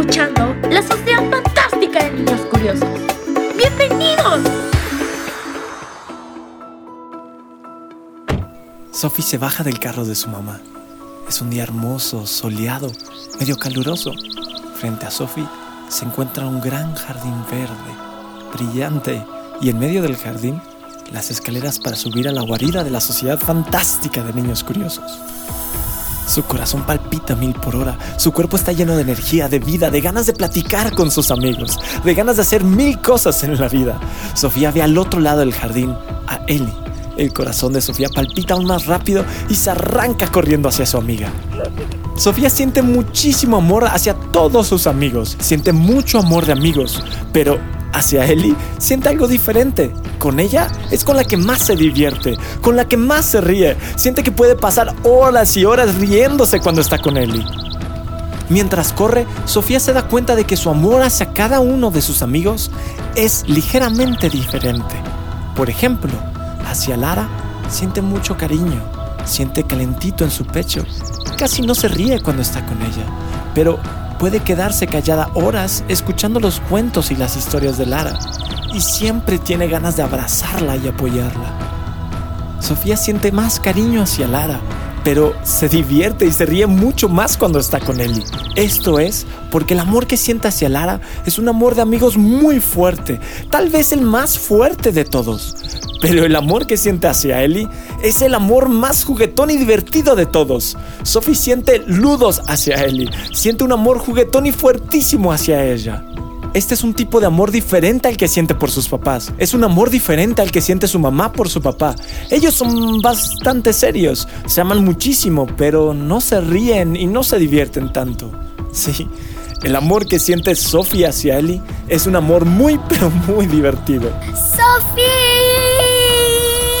escuchando la Sociedad Fantástica de Niños Curiosos. ¡Bienvenidos! Sophie se baja del carro de su mamá. Es un día hermoso, soleado, medio caluroso. Frente a Sophie se encuentra un gran jardín verde, brillante, y en medio del jardín las escaleras para subir a la guarida de la Sociedad Fantástica de Niños Curiosos. Su corazón palpita mil por hora, su cuerpo está lleno de energía, de vida, de ganas de platicar con sus amigos, de ganas de hacer mil cosas en la vida. Sofía ve al otro lado del jardín a Ellie. El corazón de Sofía palpita aún más rápido y se arranca corriendo hacia su amiga. Sofía siente muchísimo amor hacia todos sus amigos, siente mucho amor de amigos, pero hacia Ellie siente algo diferente. Con ella es con la que más se divierte, con la que más se ríe. Siente que puede pasar horas y horas riéndose cuando está con Ellie. Mientras corre, Sofía se da cuenta de que su amor hacia cada uno de sus amigos es ligeramente diferente. Por ejemplo, hacia Lara siente mucho cariño, siente calentito en su pecho. Casi no se ríe cuando está con ella, pero puede quedarse callada horas escuchando los cuentos y las historias de Lara y siempre tiene ganas de abrazarla y apoyarla. Sofía siente más cariño hacia Lara, pero se divierte y se ríe mucho más cuando está con Ellie. Esto es porque el amor que siente hacia Lara es un amor de amigos muy fuerte, tal vez el más fuerte de todos. Pero el amor que siente hacia Ellie es el amor más juguetón y divertido de todos. Sophie siente ludos hacia Ellie, siente un amor juguetón y fuertísimo hacia ella. Este es un tipo de amor diferente al que siente por sus papás. Es un amor diferente al que siente su mamá por su papá. Ellos son bastante serios, se aman muchísimo, pero no se ríen y no se divierten tanto. Sí, el amor que siente Sophie hacia Ellie es un amor muy, pero muy divertido. ¡Sophie!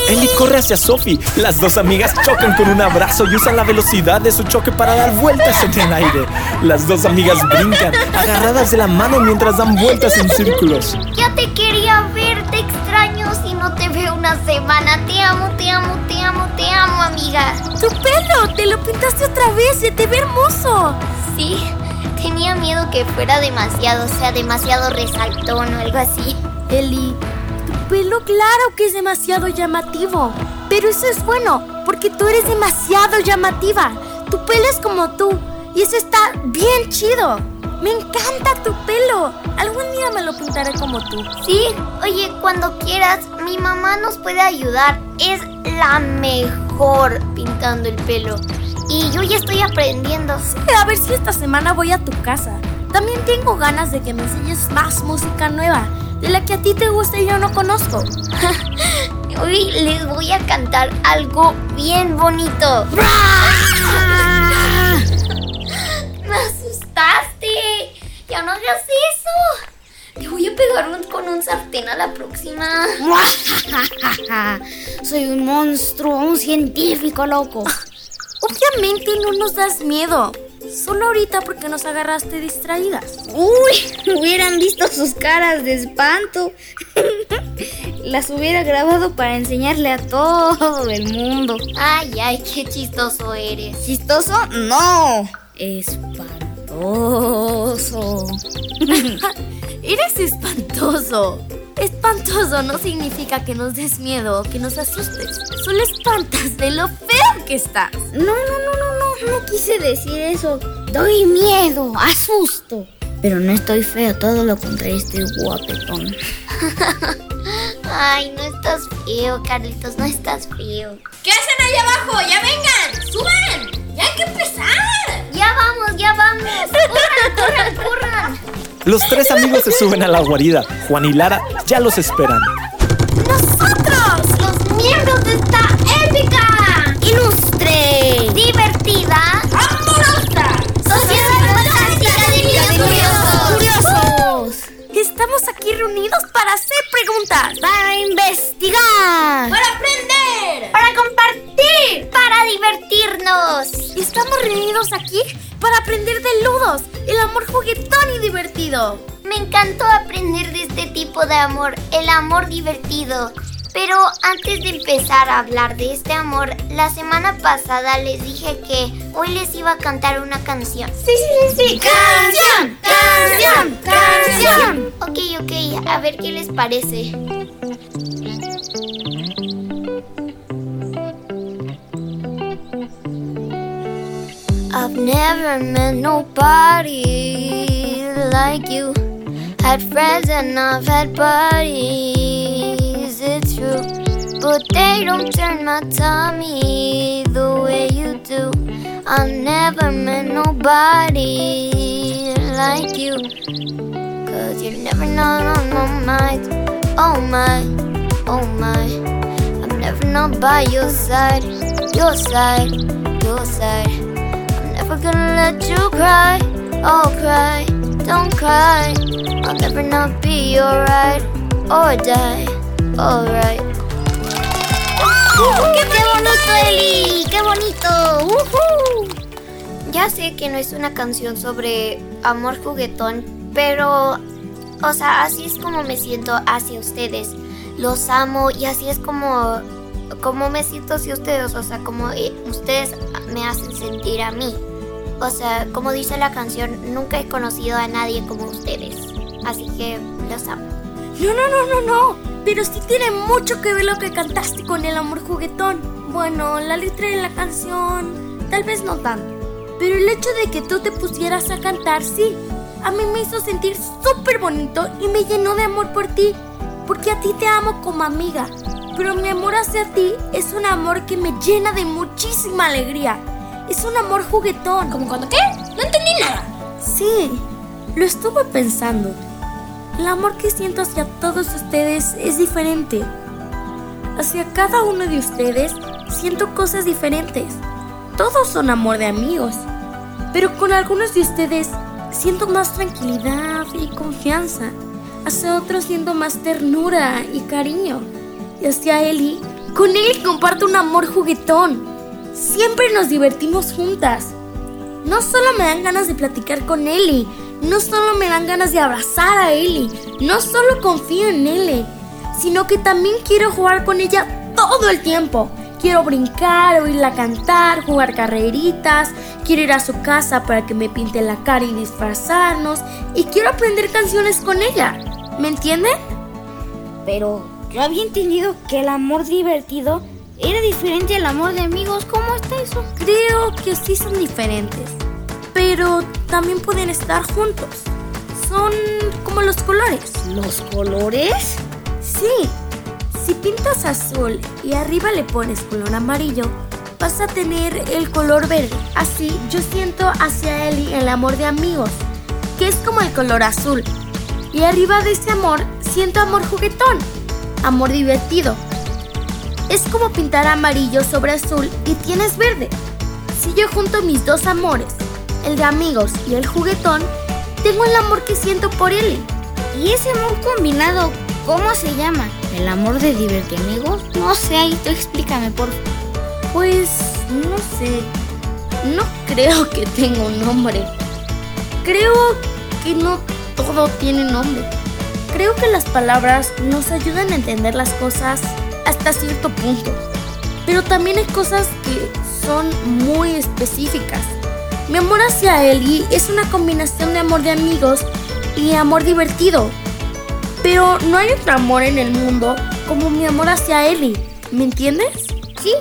Ellie corre hacia Sophie. Las dos amigas chocan con un abrazo y usan la velocidad de su choque para dar vueltas en el aire. Las dos amigas brincan, agarradas de la mano mientras dan vueltas en círculos. Ya te quería ver, te extraño si no te veo una semana. Te amo, te amo, te amo, te amo, amiga. ¡Tu pelo! ¡Te lo pintaste otra vez! ¡Se te ve hermoso! Sí, tenía miedo que fuera demasiado, o sea, demasiado resaltón o algo así. Eli, pelo claro que es demasiado llamativo. Pero eso es bueno, porque tú eres demasiado llamativa. Tu pelo es como tú, y eso está bien chido. Me encanta tu pelo. Algún día me lo pintaré como tú. Sí, oye, cuando quieras, mi mamá nos puede ayudar. Es la mejor pintando el pelo. Y yo ya estoy aprendiendo. A ver si esta semana voy a tu casa. También tengo ganas de que me enseñes más música nueva, de la que a ti te gusta y yo no conozco. Hoy les voy a cantar algo bien bonito. ¡Me asustaste! ¡Ya no hagas eso! Te voy a pegar un- con un sartén a la próxima. Soy un monstruo, un científico loco. Obviamente no nos das miedo. Solo ahorita porque nos agarraste distraídas. Uy, hubieran visto sus caras de espanto. Las hubiera grabado para enseñarle a todo el mundo. Ay, ay, qué chistoso eres. ¿Chistoso? No. Espantoso. Eres espantoso. Espantoso no significa que nos des miedo o que nos asustes. Solo espantas de lo feo que estás. No, no, no, no, no, quise decir eso. Doy miedo, asusto. Pero no estoy feo, todo lo contrario, estoy guapetón. Ay, no estás feo, Carlitos, no estás feo. ¿Qué hacen ahí abajo? ¡Ya vengan! ¡Suban! ¡Ya hay que empezar! Ya vamos, ya vamos. Corran, corran, corran. Los tres amigos se suben a la guarida. Juan y Lara ya los esperan. Reunidos para hacer preguntas. ¡Para investigar! ¡Para aprender! Para compartir, para divertirnos. Estamos reunidos aquí para aprender de ludos, el amor juguetón y divertido. Me encantó aprender de este tipo de amor, el amor divertido. Pero antes de empezar a hablar de este amor, la semana pasada les dije que hoy les iba a cantar una canción. Sí, sí, sí, sí. ¡Canción! ¡Canción! ¡Canción! Ok, a ver qué les parece. I've never met nobody like you. Had friends and I've had buddies, it's true. But they don't turn my tummy the way you do. I've never met nobody like you. Cause you're never not on my mind. Oh my, oh my. I'm never not by your side, your side, your side. I'm never gonna let you cry, oh cry, don't cry. I'll never not be your ride or die, alright. ¡Qué bonito, Eli! ¡Qué bonito! ¡Uhú! Ya sé que no es una canción sobre amor juguetón, pero, o sea, así es como me siento hacia ustedes. Los amo y así es como, como me siento hacia ustedes, o sea, como eh, ustedes me hacen sentir a mí. O sea, como dice la canción, nunca he conocido a nadie como ustedes. Así que los amo. No, no, no, no, no. Pero sí tiene mucho que ver lo que cantaste con el amor juguetón. Bueno, la letra de la canción, tal vez no tanto. Pero el hecho de que tú te pusieras a cantar, sí. A mí me hizo sentir súper bonito y me llenó de amor por ti. Porque a ti te amo como amiga. Pero mi amor hacia ti es un amor que me llena de muchísima alegría. Es un amor juguetón. ¿Cómo cuando qué? No entendí nada. Sí, lo estuve pensando. El amor que siento hacia todos ustedes es diferente. Hacia cada uno de ustedes siento cosas diferentes. Todos son amor de amigos. Pero con algunos de ustedes siento más tranquilidad y confianza. Hacia otros siento más ternura y cariño. Y hacia Eli, con Eli comparto un amor juguetón. Siempre nos divertimos juntas. No solo me dan ganas de platicar con Eli, no solo me dan ganas de abrazar a Eli, no solo confío en Eli, sino que también quiero jugar con ella todo el tiempo. Quiero brincar, oírla cantar, jugar carreritas, quiero ir a su casa para que me pinte la cara y disfrazarnos, y quiero aprender canciones con ella. ¿Me entienden? Pero yo había entendido que el amor divertido era diferente al amor de amigos. ¿Cómo está eso? Creo que sí son diferentes, pero también pueden estar juntos. Son como los colores. ¿Los colores? Sí, si pintas azul y arriba le pones color amarillo, vas a tener el color verde. Así yo siento hacia Eli el amor de amigos, que es como el color azul. Y arriba de ese amor siento amor juguetón, amor divertido. Es como pintar amarillo sobre azul y tienes verde. Si yo junto mis dos amores, el de amigos y el juguetón, tengo el amor que siento por Eli. ¿Y ese amor combinado cómo se llama? ¿El amor de divertir amigos? No sé, ahí tú explícame, por. Pues no sé. No creo que tenga un nombre. Creo que no todo tiene nombre. Creo que las palabras nos ayudan a entender las cosas hasta cierto punto. Pero también hay cosas que son muy específicas. Mi amor hacia Eli es una combinación de amor de amigos y amor divertido. Pero no hay otro amor en el mundo como mi amor hacia Eli. ¿Me entiendes? Sí,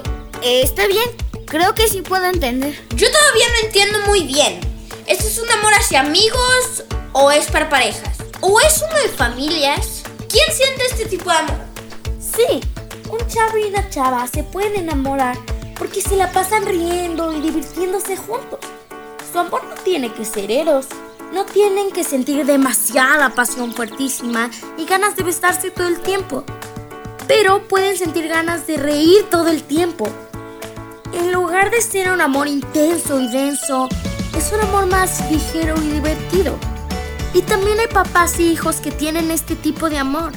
eh, está bien. Creo que sí puedo entender. Yo todavía no entiendo muy bien. ¿Esto es un amor hacia amigos o es para parejas? ¿O es uno de familias? ¿Quién siente este tipo de amor? Sí, un chavo y una chava se pueden enamorar porque se la pasan riendo y divirtiéndose juntos. Su amor no tiene que ser eros. No tienen que sentir demasiada pasión fuertísima y ganas de besarse todo el tiempo. Pero pueden sentir ganas de reír todo el tiempo. En lugar de ser un amor intenso y denso, es un amor más ligero y divertido. Y también hay papás y hijos que tienen este tipo de amor.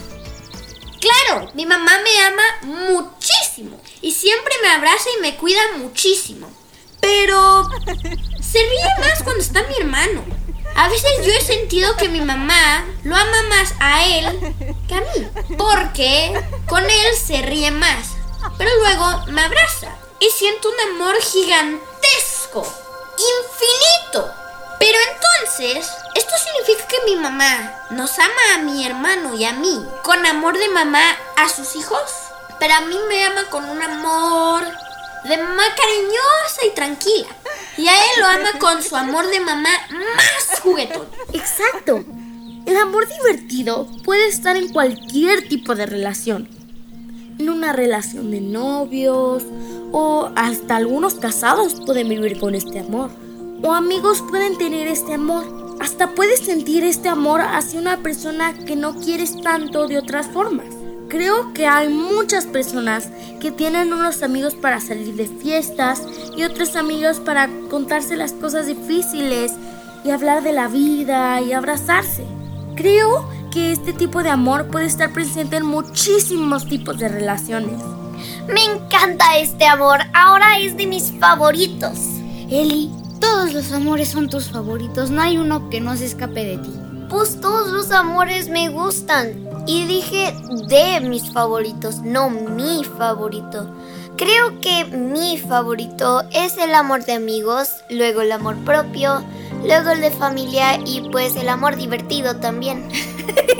Claro, mi mamá me ama muchísimo y siempre me abraza y me cuida muchísimo. Pero se ríe más cuando está mi hermano. A veces yo he sentido que mi mamá lo ama más a él que a mí. Porque Con él se ríe más, pero luego me abraza y siento un amor gigantesco, infinito. Pero entonces, esto significa que mi mamá nos ama a mi hermano y a mí con amor de mamá a sus hijos. Pero a mí me ama con un amor de mamá cariñosa y tranquila. Y a él lo ama con su amor de mamá más juguetón. Exacto. El amor divertido puede estar en cualquier tipo de relación. En una relación de novios o hasta algunos casados pueden vivir con este amor. O amigos pueden tener este amor. Hasta puedes sentir este amor hacia una persona que no quieres tanto de otras formas. Creo que hay muchas personas que tienen unos amigos para salir de fiestas y otros amigos para contarse las cosas difíciles y hablar de la vida y abrazarse. Creo que este tipo de amor puede estar presente en muchísimos tipos de relaciones. Me encanta este amor, ahora es de mis favoritos. Eli, todos los amores son tus favoritos, no hay uno que no se escape de ti. Pues todos los amores me gustan. Y dije de mis favoritos, no mi favorito. Creo que mi favorito es el amor de amigos, luego el amor propio, luego el de familia y pues el amor divertido también.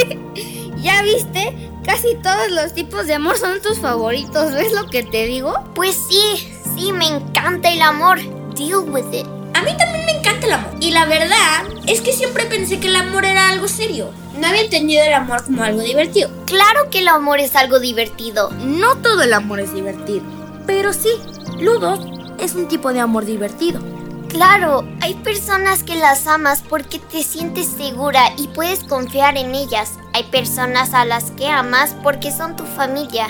¿Ya viste? Casi todos los tipos de amor son tus favoritos, ¿ves lo que te digo? Pues sí, sí, me encanta el amor. Deal with it. A mí también me encanta el amor. Y la verdad es que siempre pensé que el amor era algo serio. No había entendido el amor como algo divertido. Claro que el amor es algo divertido. No todo el amor es divertido, pero sí, Ludos es un tipo de amor divertido. Claro, hay personas que las amas porque te sientes segura y puedes confiar en ellas. Hay personas a las que amas porque son tu familia.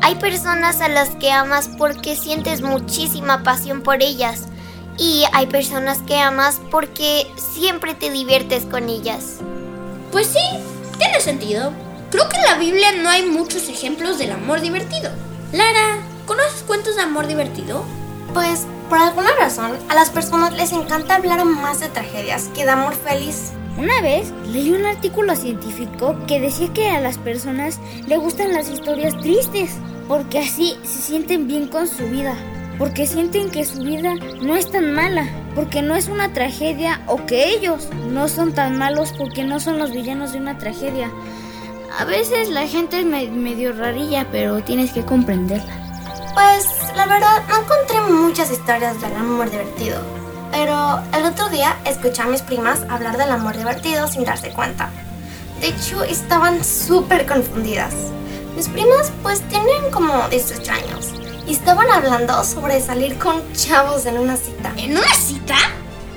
Hay personas a las que amas porque sientes muchísima pasión por ellas. Y hay personas que amas porque siempre te diviertes con ellas. Pues sí, tiene sentido. Creo que en la Biblia no hay muchos ejemplos del amor divertido. Lara, ¿conoces cuentos de amor divertido? Pues por alguna razón a las personas les encanta hablar más de tragedias que de amor feliz. Una vez leí un artículo científico que decía que a las personas le gustan las historias tristes, porque así se sienten bien con su vida, porque sienten que su vida no es tan mala, porque no es una tragedia o que ellos no son tan malos porque no son los villanos de una tragedia. A veces la gente es medio rarilla, pero tienes que comprenderla. Pues la verdad no encontré muchas historias del amor divertido, pero el otro día escuché a mis primas hablar del amor divertido sin darse cuenta. De hecho, estaban súper confundidas. Mis primas pues tienen como 18 años y estaban hablando sobre salir con chavos en una cita. ¿En una cita?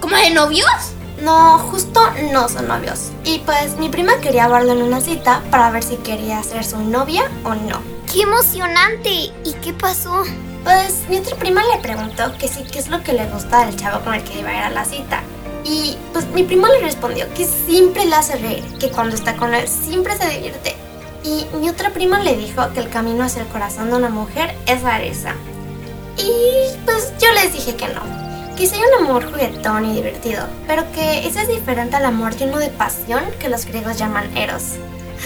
¿Como de novios? No, justo no son novios. Y pues mi prima quería verlo en una cita para ver si quería ser su novia o no. ¡Qué emocionante! ¿Y qué pasó? Pues mi otra prima le preguntó que sí, qué es lo que le gusta del chavo con el que iba a ir a la cita. Y pues mi prima le respondió que siempre le hace reír, que cuando está con él siempre se divierte. Y mi otra prima le dijo que el camino hacia el corazón de una mujer es la risa. Y pues yo les dije que no, que sería un amor juguetón y divertido, pero que ese es diferente al amor lleno de pasión que los griegos llaman eros.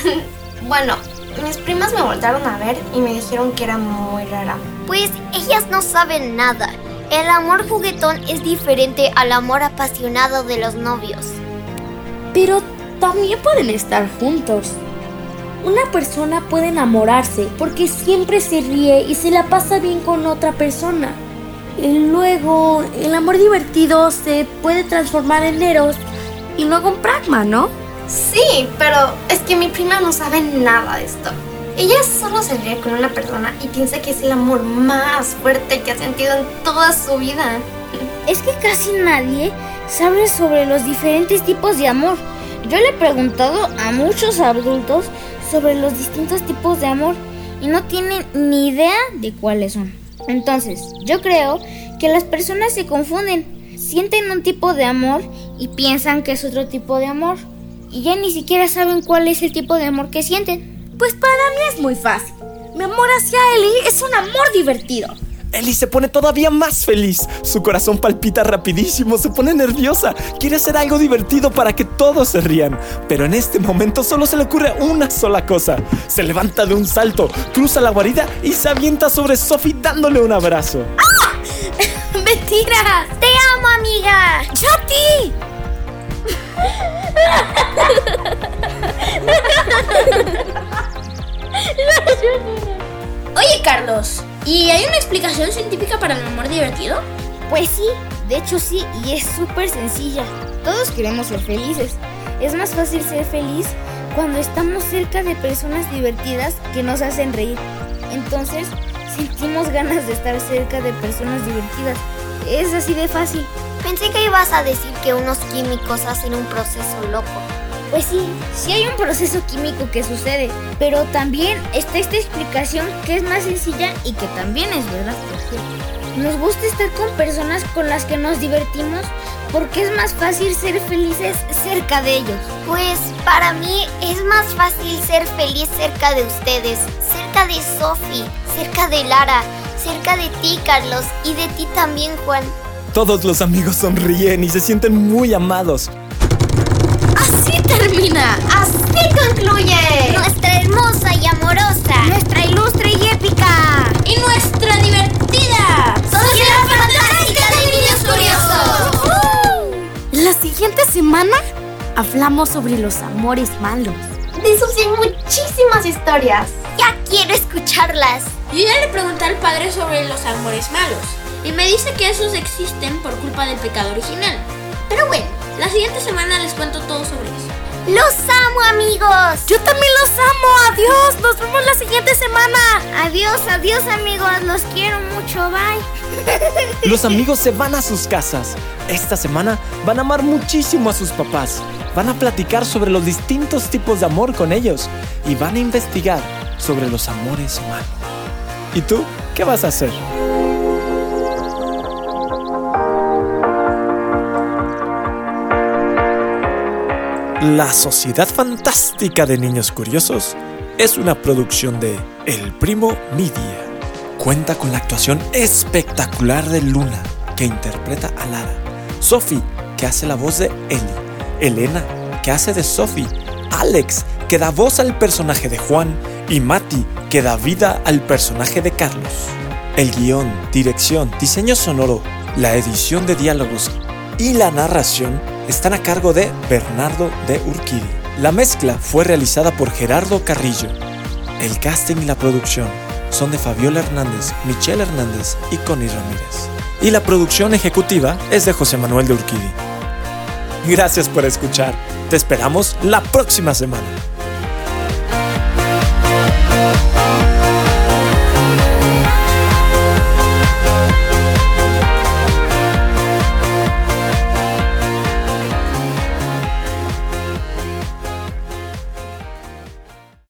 bueno, mis primas me voltaron a ver y me dijeron que era muy rara. Pues ellas no saben nada. El amor juguetón es diferente al amor apasionado de los novios. Pero también pueden estar juntos. Una persona puede enamorarse porque siempre se ríe y se la pasa bien con otra persona. Y luego el amor divertido se puede transformar en eros y luego en pragma, ¿no? Sí, pero es que mi prima no sabe nada de esto. Ella solo se ríe con una persona y piensa que es el amor más fuerte que ha sentido en toda su vida. Es que casi nadie sabe sobre los diferentes tipos de amor. Yo le he preguntado a muchos adultos sobre los distintos tipos de amor y no tienen ni idea de cuáles son. Entonces, yo creo que las personas se confunden, sienten un tipo de amor y piensan que es otro tipo de amor y ya ni siquiera saben cuál es el tipo de amor que sienten. Pues para mí es muy fácil. Mi amor hacia Eli es un amor divertido. Ellie se pone todavía más feliz. Su corazón palpita rapidísimo, se pone nerviosa. Quiere hacer algo divertido para que todos se rían. Pero en este momento solo se le ocurre una sola cosa. Se levanta de un salto, cruza la guarida y se avienta sobre Sophie dándole un abrazo. ¡Mentiras! ¡Te amo, amiga! ¡Yo a ti! Oye, Carlos, ¿y hay una explicación científica para el amor divertido? Pues sí, de hecho sí, y es súper sencilla. Todos queremos ser felices. Es más fácil ser feliz cuando estamos cerca de personas divertidas que nos hacen reír. Entonces, sentimos ganas de estar cerca de personas divertidas. Es así de fácil. Pensé que ibas a decir que unos químicos hacen un proceso loco. Pues sí, sí hay un proceso químico que sucede, pero también está esta explicación que es más sencilla y que también es verdad. Nos gusta estar con personas con las que nos divertimos porque es más fácil ser felices cerca de ellos. Pues para mí es más fácil ser feliz cerca de ustedes, cerca de Sophie, cerca de Lara, cerca de ti, Carlos, y de ti también, Juan. Todos los amigos sonríen y se sienten muy amados. ¡Así termina! Así concluye. Nuestra hermosa y amorosa. ¡Nuestra ilustre y épica! ¡Y nuestra divertida! Sociedad Fantástica de Niños Curiosos. La siguiente semana hablamos sobre los amores malos. De eso sí hay muchísimas historias. Ya quiero escucharlas. Yo ya le pregunté al padre sobre los amores malos y me dice que esos existen por culpa del pecado original. Pero bueno, la siguiente semana les cuento todo sobre eso. Los amo, amigos. Yo también los amo. Adiós. Nos vemos la siguiente semana. Adiós, adiós amigos, los quiero mucho, bye. Los amigos se van a sus casas. Esta semana van a amar muchísimo a sus papás. Van a platicar sobre los distintos tipos de amor con ellos y van a investigar sobre los amores malos. ¿Y tú qué vas a hacer? La Sociedad Fantástica de Niños Curiosos es una producción de El Primo Media. Cuenta con la actuación espectacular de Luna, que interpreta a Lara, Sophie, que hace la voz de Ellie, Elena, que hace de Sophie, Alex, que da voz al personaje de Juan, y Mati, que da vida al personaje de Carlos. El guion, dirección, diseño sonoro, la edición de diálogos y la narración están a cargo de Bernardo de Urquidi. La mezcla fue realizada por Gerardo Carrillo. El casting y la producción son de Fabiola Hernández, Michelle Hernández y Connie Ramírez. Y la producción ejecutiva es de José Manuel de Urquidi. Gracias por escuchar. Te esperamos la próxima semana.